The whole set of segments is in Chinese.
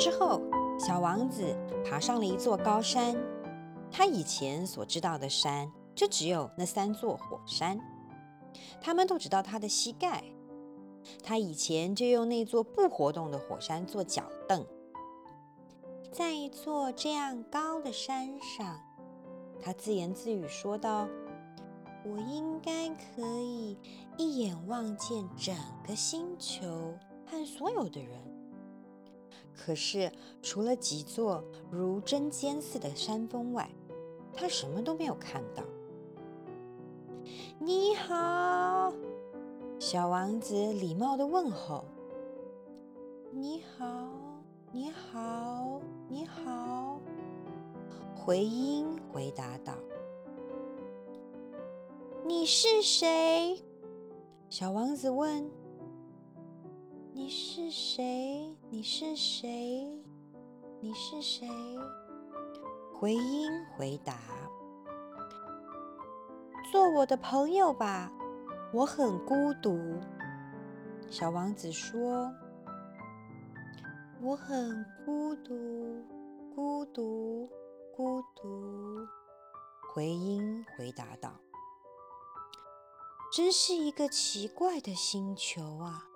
之后，小王子爬上了一座高山。他以前所知道的山，就只有那三座火山，他们都只到他的膝盖。他以前就用那座不活动的火山做脚凳。在一座这样高的山上，他自言自语说道：“我应该可以一眼望见整个星球和所有的人。”可是，除了几座如针尖似的山峰外，他什么都没有看到。你好，小王子礼貌地问候。你好，你好，你好。回音回答道：“你是谁？”小王子问。你是谁？你是谁？你是谁？回音回答：“做我的朋友吧，我很孤独。”小王子说：“我很孤独，孤独，孤独。”回音回答道：“真是一个奇怪的星球啊！”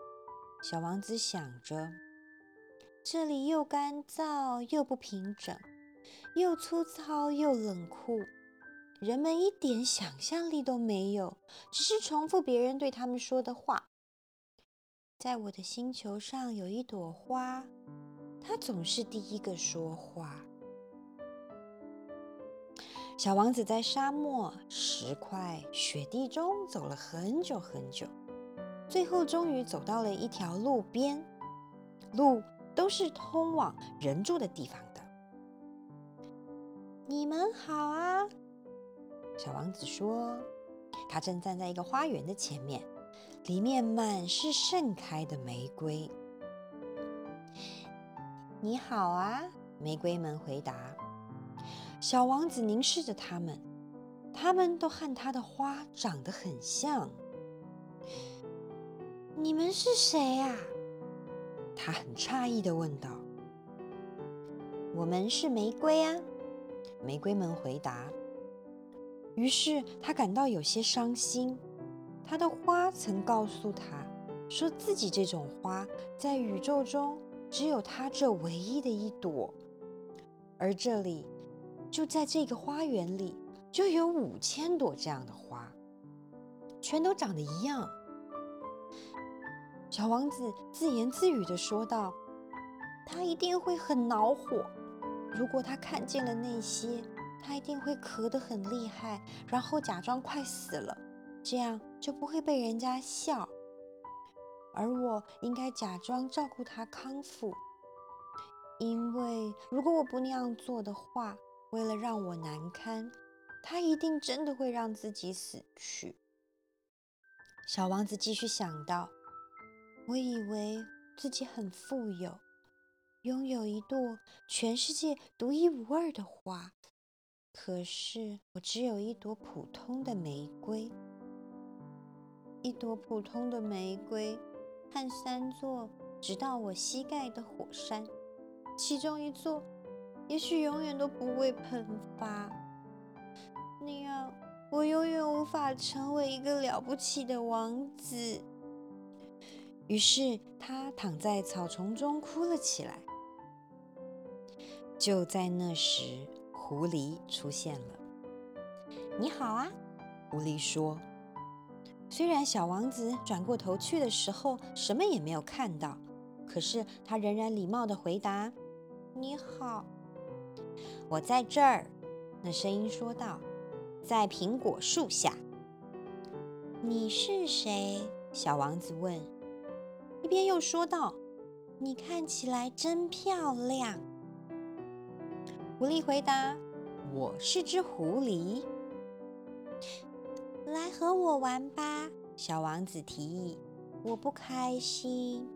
小王子想着，这里又干燥又不平整，又粗糙又冷酷，人们一点想象力都没有，只是重复别人对他们说的话。在我的星球上有一朵花，它总是第一个说话。小王子在沙漠、石块、雪地中走了很久很久。最后，终于走到了一条路边，路都是通往人住的地方的。你们好啊，小王子说。他正站在一个花园的前面，里面满是盛开的玫瑰。你好啊，玫瑰们回答。小王子凝视着他们，他们都和他的花长得很像。你们是谁呀？他很诧异地问道。我们是玫瑰啊，玫瑰们回答。于是他感到有些伤心。他的花曾告诉他，说自己这种花在宇宙中只有他这唯一的一朵，而这里就在这个花园里就有五千朵这样的花，全都长得一样。小王子自言自语地说道：“他一定会很恼火。如果他看见了那些，他一定会咳得很厉害，然后假装快死了，这样就不会被人家笑。而我应该假装照顾他康复，因为如果我不那样做的话，为了让我难堪，他一定真的会让自己死去。”小王子继续想到。我以为自己很富有，拥有一朵全世界独一无二的花。可是我只有一朵普通的玫瑰，一朵普通的玫瑰和三座直到我膝盖的火山，其中一座也许永远都不会喷发。那样，我永远无法成为一个了不起的王子。于是他躺在草丛中哭了起来。就在那时，狐狸出现了。“你好啊！”狐狸说。虽然小王子转过头去的时候什么也没有看到，可是他仍然礼貌地回答：“你好，我在这儿。”那声音说道：“在苹果树下。”“你是谁？”小王子问。一边又说道：“你看起来真漂亮。”狐狸回答：“我是只狐狸，来和我玩吧。”小王子提议：“我不开心，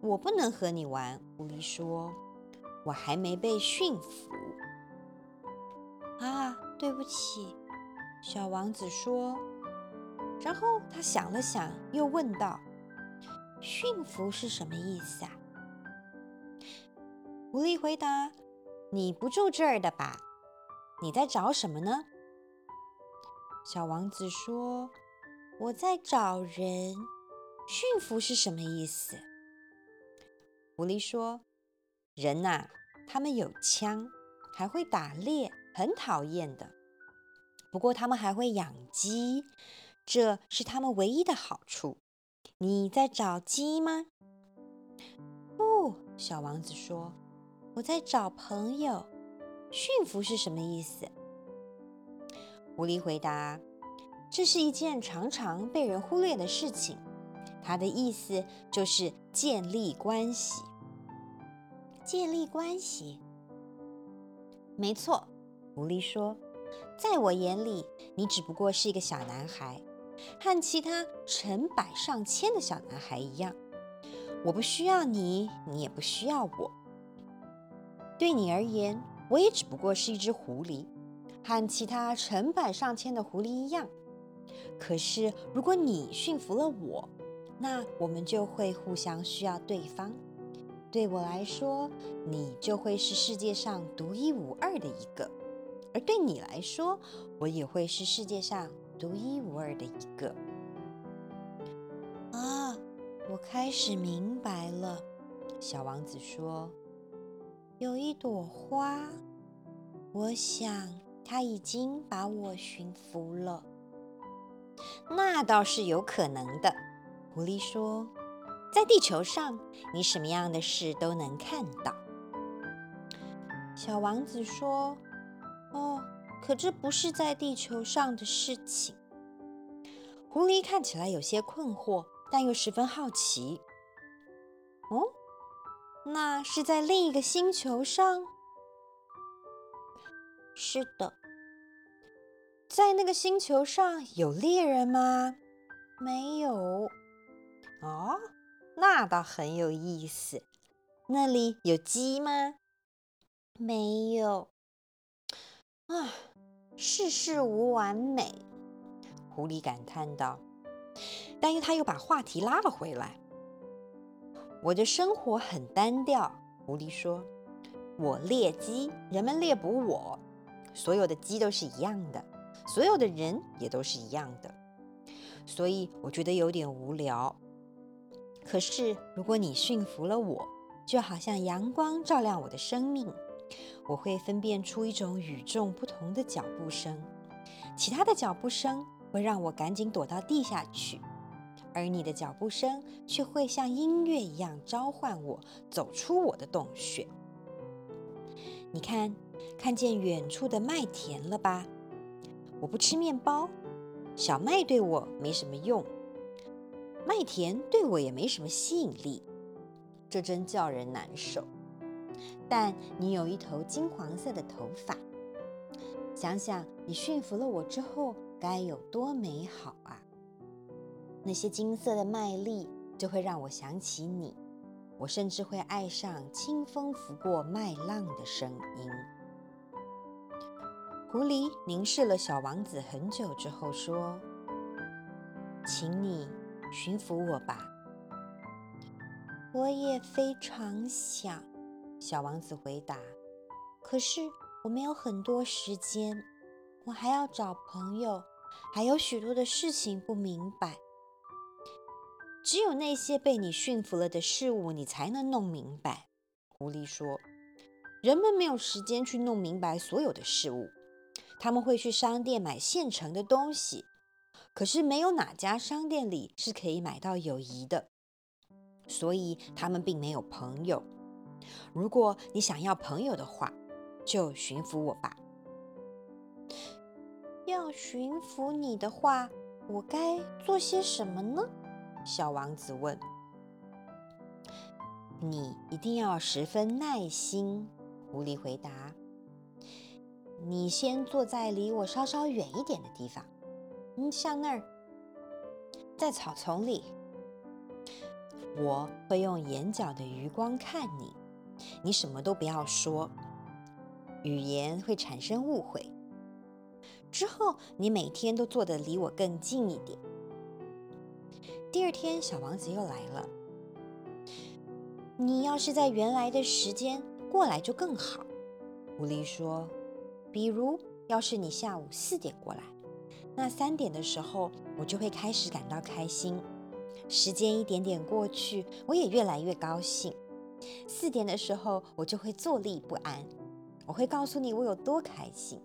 我不能和你玩。”狐狸说：“我还没被驯服。”啊，对不起，小王子说。然后他想了想，又问道。驯服是什么意思啊？狐狸回答：“你不住这儿的吧？你在找什么呢？”小王子说：“我在找人。驯服是什么意思？”狐狸说：“人呐，他们有枪，还会打猎，很讨厌的。不过他们还会养鸡，这是他们唯一的好处。你在找鸡吗？”“不。”小王子说：“我在找朋友。驯服是什么意思？”狐狸回答：“这是一件常常被人忽略的事情。它的意思就是建立关系。建立关系，没错。”狐狸说：“在我眼里，你只不过是一个小男孩，和其他成百上千的小男孩一样。我不需要你，你也不需要我。对你而言，我也只不过是一只狐狸。”和其他成百上千的狐狸一样，可是如果你驯服了我，那我们就会互相需要对方。对我来说，你就会是世界上独一无二的一个；而对你来说，我也会是世界上独一无二的一个。啊，我开始明白了，小王子说：“有一朵花，我想。”它已经把我驯服了，那倒是有可能的。狐狸说：“在地球上，你什么样的事都能看到。”小王子说：“哦，可这不是在地球上的事情。”狐狸看起来有些困惑，但又十分好奇。“哦，那是在另一个星球上？”是的，在那个星球上有猎人吗？没有。哦，那倒很有意思。那里有鸡吗？没有。啊，世事无完美，狐狸感叹道。但又他又把话题拉了回来。我的生活很单调，狐狸说。我猎鸡，人们猎捕我。所有的鸡都是一样的，所有的人也都是一样的，所以我觉得有点无聊。可是如果你驯服了我，就好像阳光照亮我的生命，我会分辨出一种与众不同的脚步声，其他的脚步声会让我赶紧躲到地下去，而你的脚步声却会像音乐一样召唤我走出我的洞穴。你看，看见远处的麦田了吧？我不吃面包，小麦对我没什么用，麦田对我也没什么吸引力，这真叫人难受。但你有一头金黄色的头发，想想你驯服了我之后该有多美好啊！那些金色的麦粒就会让我想起你。我甚至会爱上清风拂过麦浪的声音。狐狸凝视了小王子很久之后说：“请你驯服我吧。”我也非常想，小王子回答。可是我没有很多时间，我还要找朋友，还有许多的事情不明白。只有那些被你驯服了的事物，你才能弄明白。狐狸说：“人们没有时间去弄明白所有的事物，他们会去商店买现成的东西，可是没有哪家商店里是可以买到友谊的，所以他们并没有朋友。如果你想要朋友的话，就驯服我吧。要驯服你的话，我该做些什么呢？”小王子问：“你一定要十分耐心。”狐狸回答：“你先坐在离我稍稍远一点的地方，嗯，像那儿，在草丛里。我会用眼角的余光看你，你什么都不要说，语言会产生误会。之后，你每天都坐得离我更近一点。”第二天，小王子又来了。你要是在原来的时间过来就更好。狐狸说：“比如，要是你下午四点过来，那三点的时候，我就会开始感到开心。时间一点点过去，我也越来越高兴。四点的时候，我就会坐立不安。我会告诉你我有多开心。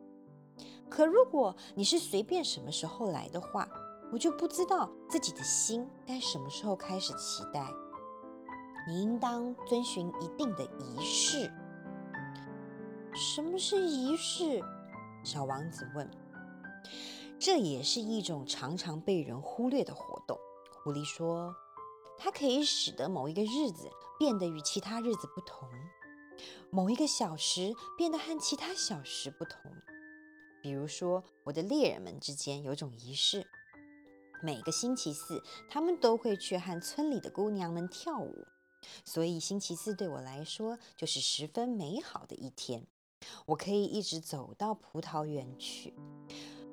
可如果你是随便什么时候来的话，我就不知道自己的心该什么时候开始期待。你应当遵循一定的仪式。”什么是仪式？小王子问。这也是一种常常被人忽略的活动。狐狸说，它可以使得某一个日子变得与其他日子不同，某一个小时变得和其他小时不同。比如说，我的猎人们之间有种仪式，每个星期四，他们都会去和村里的姑娘们跳舞，所以星期四对我来说就是十分美好的一天。我可以一直走到葡萄园去。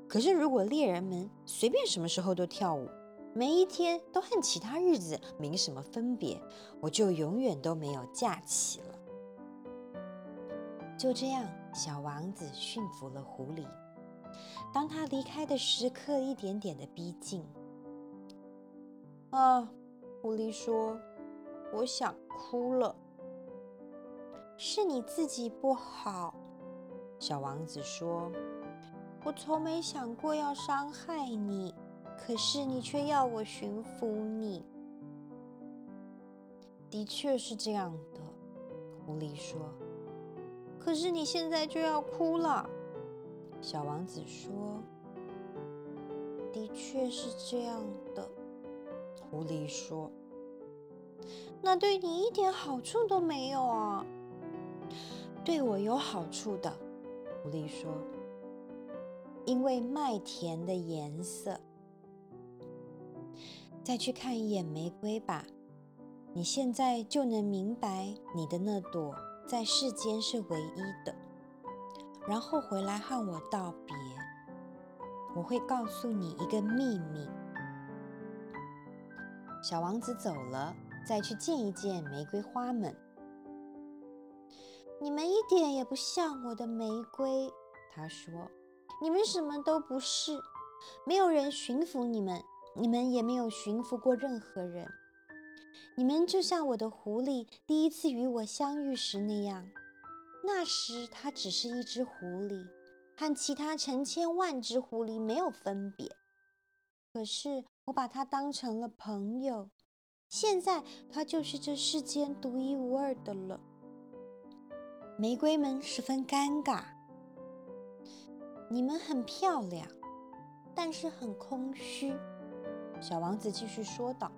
可是，如果猎人们随便什么时候都跳舞，每一天都和其他日子没什么分别，我就永远都没有假期了。就这样，小王子驯服了狐狸。当他离开的时刻一点点的逼近，啊，狐狸说：“我想哭了。”是你自己不好，小王子说：“我从没想过要伤害你，可是你却要我驯服你。”的确是这样的，狐狸说。“可是你现在就要哭了。”小王子说。“的确是这样的，”狐狸说。“那对你一点好处都没有啊。”对我有好处的，狐狸说：“因为麦田的颜色。再去看一眼玫瑰吧，你现在就能明白你的那朵在世间是唯一的。然后回来和我道别，我会告诉你一个秘密。”小王子走了，再去见一见玫瑰花们。你们一点也不像我的玫瑰，他说：“你们什么都不是，没有人驯服你们，你们也没有驯服过任何人。你们就像我的狐狸第一次与我相遇时那样，那时它只是一只狐狸，和其他成千万只狐狸没有分别。可是我把它当成了朋友，现在它就是这世间独一无二的了。”玫瑰们十分尴尬。你们很漂亮，但是很空虚。小王子继续说道：“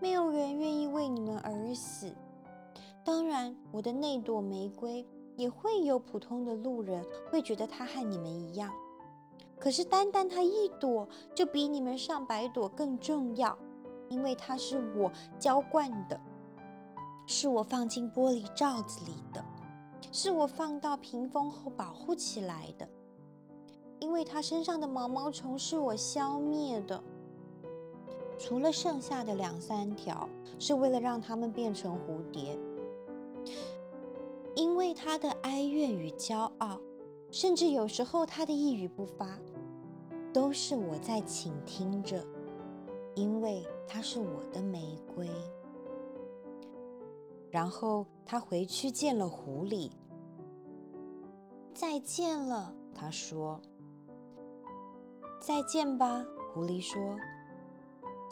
没有人愿意为你们而死。当然，我的那朵玫瑰也会有普通的路人会觉得它和你们一样。可是，单单它一朵就比你们上百朵更重要，因为它是我浇灌的。”是我放进玻璃罩子里的，是我放到屏风后保护起来的，因为它身上的毛毛虫是我消灭的，除了剩下的两三条，是为了让它们变成蝴蝶。因为它的哀怨与骄傲，甚至有时候它的一语不发，都是我在倾听着，因为它是我的玫瑰。然后他回去见了狐狸。再见了，他说。再见吧，狐狸说。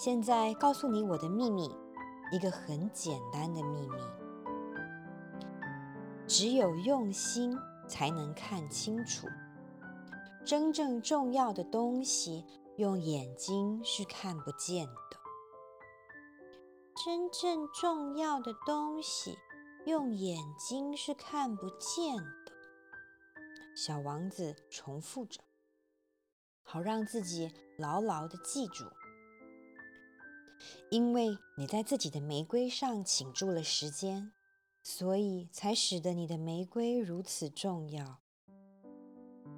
现在告诉你我的秘密，一个很简单的秘密。只有用心才能看清楚，真正重要的东西，用眼睛是看不见的。真正重要的东西，用眼睛是看不见的。小王子重复着，好让自己牢牢地记住。因为你在自己的玫瑰上倾注了时间，所以才使得你的玫瑰如此重要。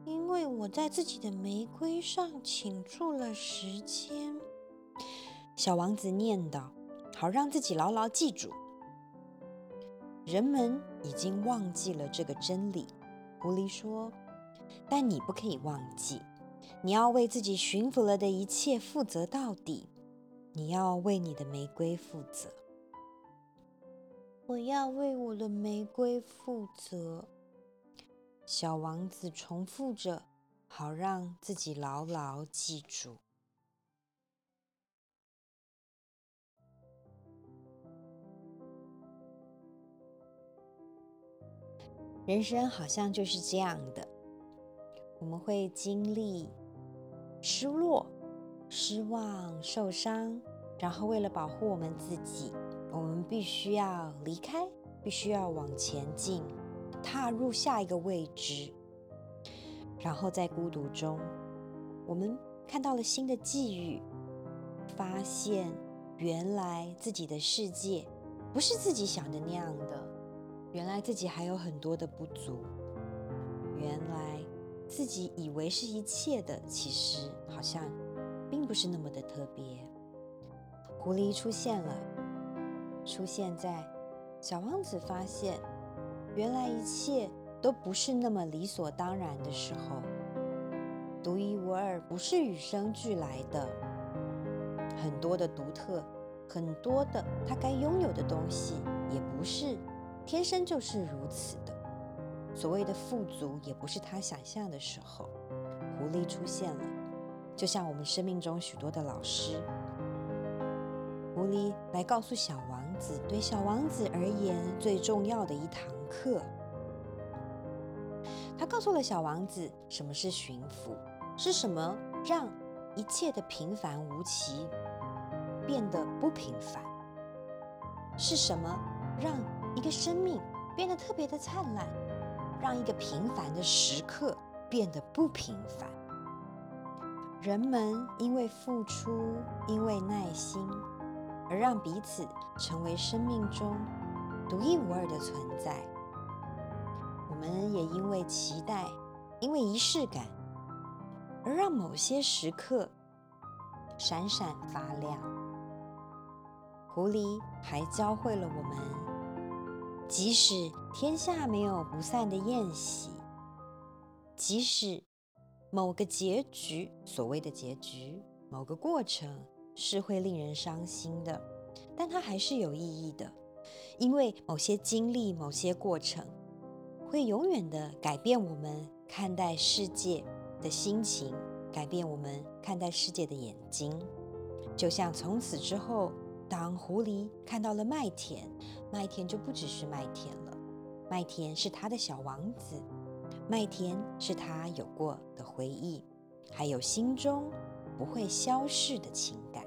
因为我在自己的玫瑰上倾注了时间，小王子念叨。好让自己牢牢记住，人们已经忘记了这个真理。狐狸说：“但你不可以忘记，你要为自己驯服了的一切负责到底。你要为你的玫瑰负责。”我要为我的玫瑰负责。小王子重复着，好让自己牢牢记住。人生好像就是这样的，我们会经历失落、失望、受伤，然后为了保护我们自己，我们必须要离开，必须要往前进。踏入下一个未知，然后在孤独中，我们看到了新的际遇，发现原来自己的世界不是自己想的那样的，原来自己还有很多的不足，原来自己以为是一切的，其实好像并不是那么的特别。狐狸出现了，出现在小王子发现。原来一切都不是那么理所当然的时候，独一无二不是与生俱来的，很多的独特，很多的他该拥有的东西，也不是天生就是如此的。所谓的富足，也不是他想象的时候。狐狸出现了，就像我们生命中许多的老师，狐狸来告诉小王子，对小王子而言最重要的一堂课，他告诉了小王子什么是驯服，是什么让一切的平凡无奇变得不平凡，是什么让一个生命变得特别的灿烂，让一个平凡的时刻变得不平凡。人们因为付出，因为耐心，而让彼此成为生命中独一无二的存在。我们也因为期待，因为仪式感，而让某些时刻闪闪发亮。狐狸还教会了我们，即使天下没有不散的宴席，即使某个结局，所谓的结局，某个过程是会令人伤心的，但它还是有意义的，因为某些经历，某些过程。会永远的改变我们看待世界的心情，改变我们看待世界的眼睛。就像从此之后，当狐狸看到了麦田，麦田就不只是麦田了，麦田是他的小王子，麦田是他有过的回忆，还有心中不会消逝的情感。